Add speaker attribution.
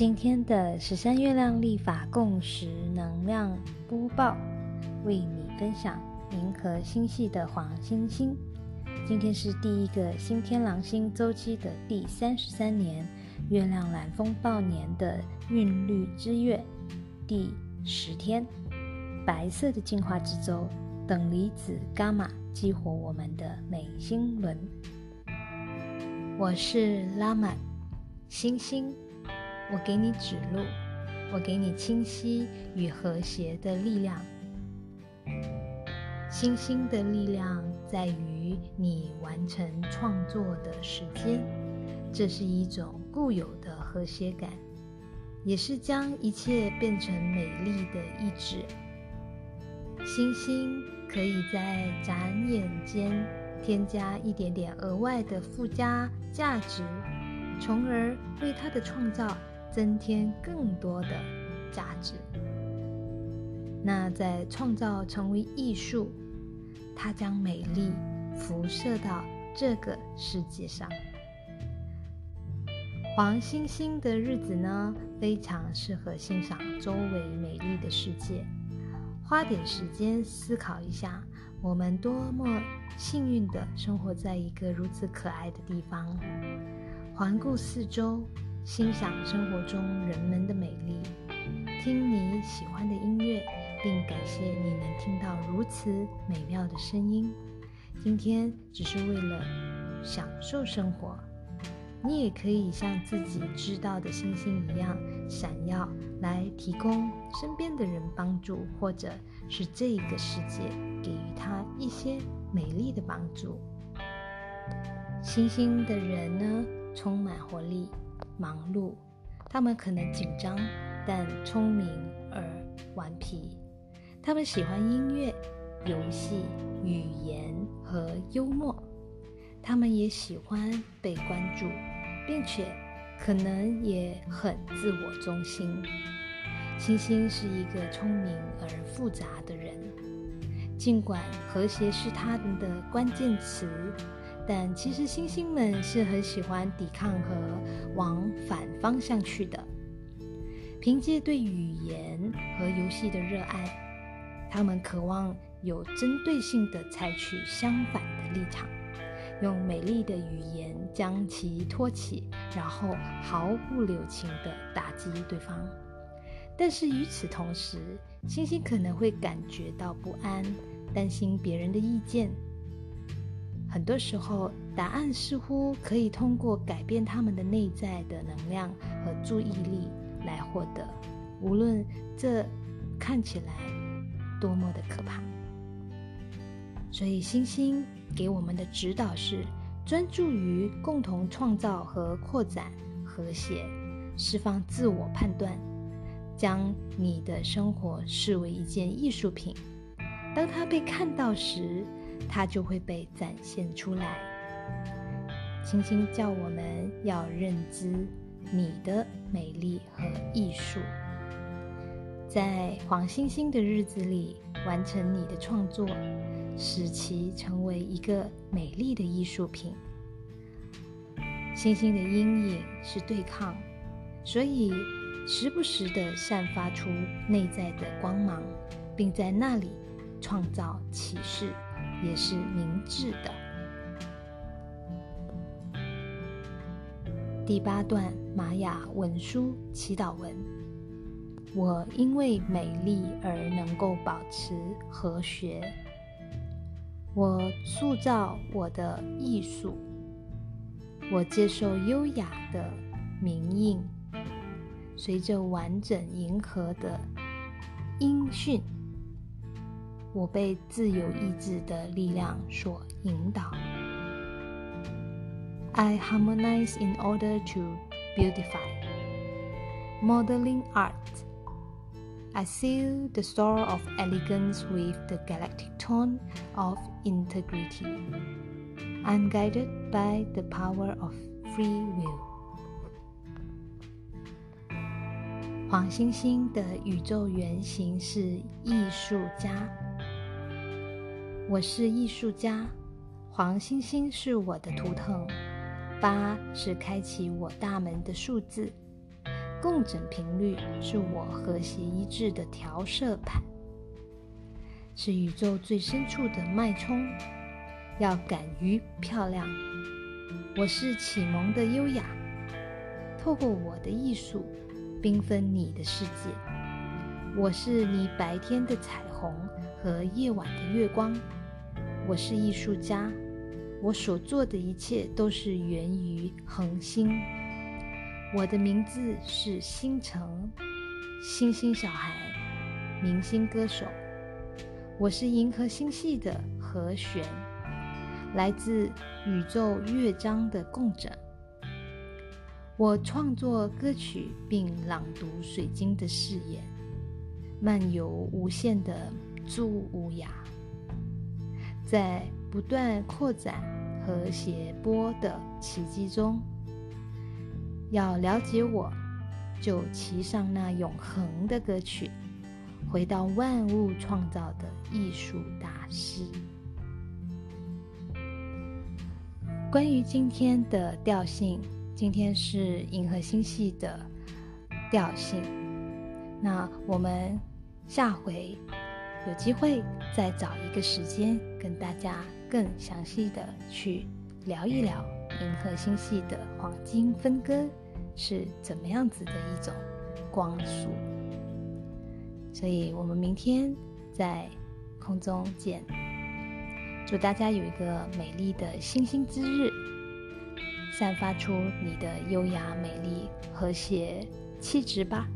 Speaker 1: 今天的十三月亮历法共识能量播报，为你分享银河星系的黄星星。今天是第一个新天狼星周期的第三十三年，月亮蓝风暴年的韵律之月第十天，白色的进化之舟等离子伽马激活我们的美星轮。我是拉满星星。我给你指路，我给你清晰与和谐的力量。星星的力量在于你完成创作的时间，这是一种固有的和谐感，也是将一切变成美丽的意志。星星可以在眨眼间添加一点点额外的附加价值，从而为它的创造。增添更多的价值。那在创造成为艺术，它将美丽辐射到这个世界上。黄星星的日子呢，非常适合欣赏周围美丽的世界。花点时间思考一下，我们多么幸运的生活在一个如此可爱的地方。环顾四周。欣赏生活中人们的美丽，听你喜欢的音乐，并感谢你能听到如此美妙的声音。今天只是为了享受生活，你也可以像自己知道的星星一样闪耀，来提供身边的人帮助，或者是这个世界给予他一些美丽的帮助。星星的人呢，充满活力。忙碌，他们可能紧张，但聪明而顽皮。他们喜欢音乐、游戏、语言和幽默。他们也喜欢被关注，并且可能也很自我中心。星星是一个聪明而复杂的人，尽管和谐是他们的关键词。但其实，星星们是很喜欢抵抗和往反方向去的。凭借对语言和游戏的热爱，他们渴望有针对性的采取相反的立场，用美丽的语言将其托起，然后毫不留情地打击对方。但是与此同时，星星可能会感觉到不安，担心别人的意见。很多时候，答案似乎可以通过改变他们的内在的能量和注意力来获得，无论这看起来多么的可怕。所以，星星给我们的指导是：专注于共同创造和扩展和谐，释放自我判断，将你的生活视为一件艺术品。当它被看到时，它就会被展现出来。星星叫我们要认知你的美丽和艺术，在黄星星的日子里完成你的创作，使其成为一个美丽的艺术品。星星的阴影是对抗，所以时不时地散发出内在的光芒，并在那里创造启示。也是明智的。第八段玛雅文书祈祷文：我因为美丽而能够保持和谐。我塑造我的艺术。我接受优雅的名印，随着完整银河的音讯。我被自由意志的力量所引导。I harmonize in order to beautify. Modeling art. I seal the store of elegance with the galactic tone of integrity. I'm guided by the power of free will. 黄星星的宇宙原型是艺术家。 我是艺术家，黄星星是我的图腾，八是开启我大门的数字，共振频率是我和谐一致的调色盘，是宇宙最深处的脉冲。要敢于漂亮，我是启蒙的优雅，透过我的艺术，缤纷你的世界。我是你白天的彩虹和夜晚的月光。我是艺术家，我所做的一切都是源于恒星。我的名字是星辰，星星小孩，明星歌手。我是银河星系的和弦。来自宇宙乐章的共振。我创作歌曲并朗读水晶的誓言，漫游无限的朱无涯，在不断扩展和谐波的奇迹中。要了解我，就骑上那永恒的歌曲，回到万物创造的艺术大师。关于今天的调性，今天是银河星系的调性。那我们下回有机会再找一个时间，跟大家更详细的去聊一聊银河星系的黄金分割是怎么样子的一种光束。所以我们明天在空中见。祝大家有一个美丽的星星之日，散发出你的优雅、美丽、和谐气质吧。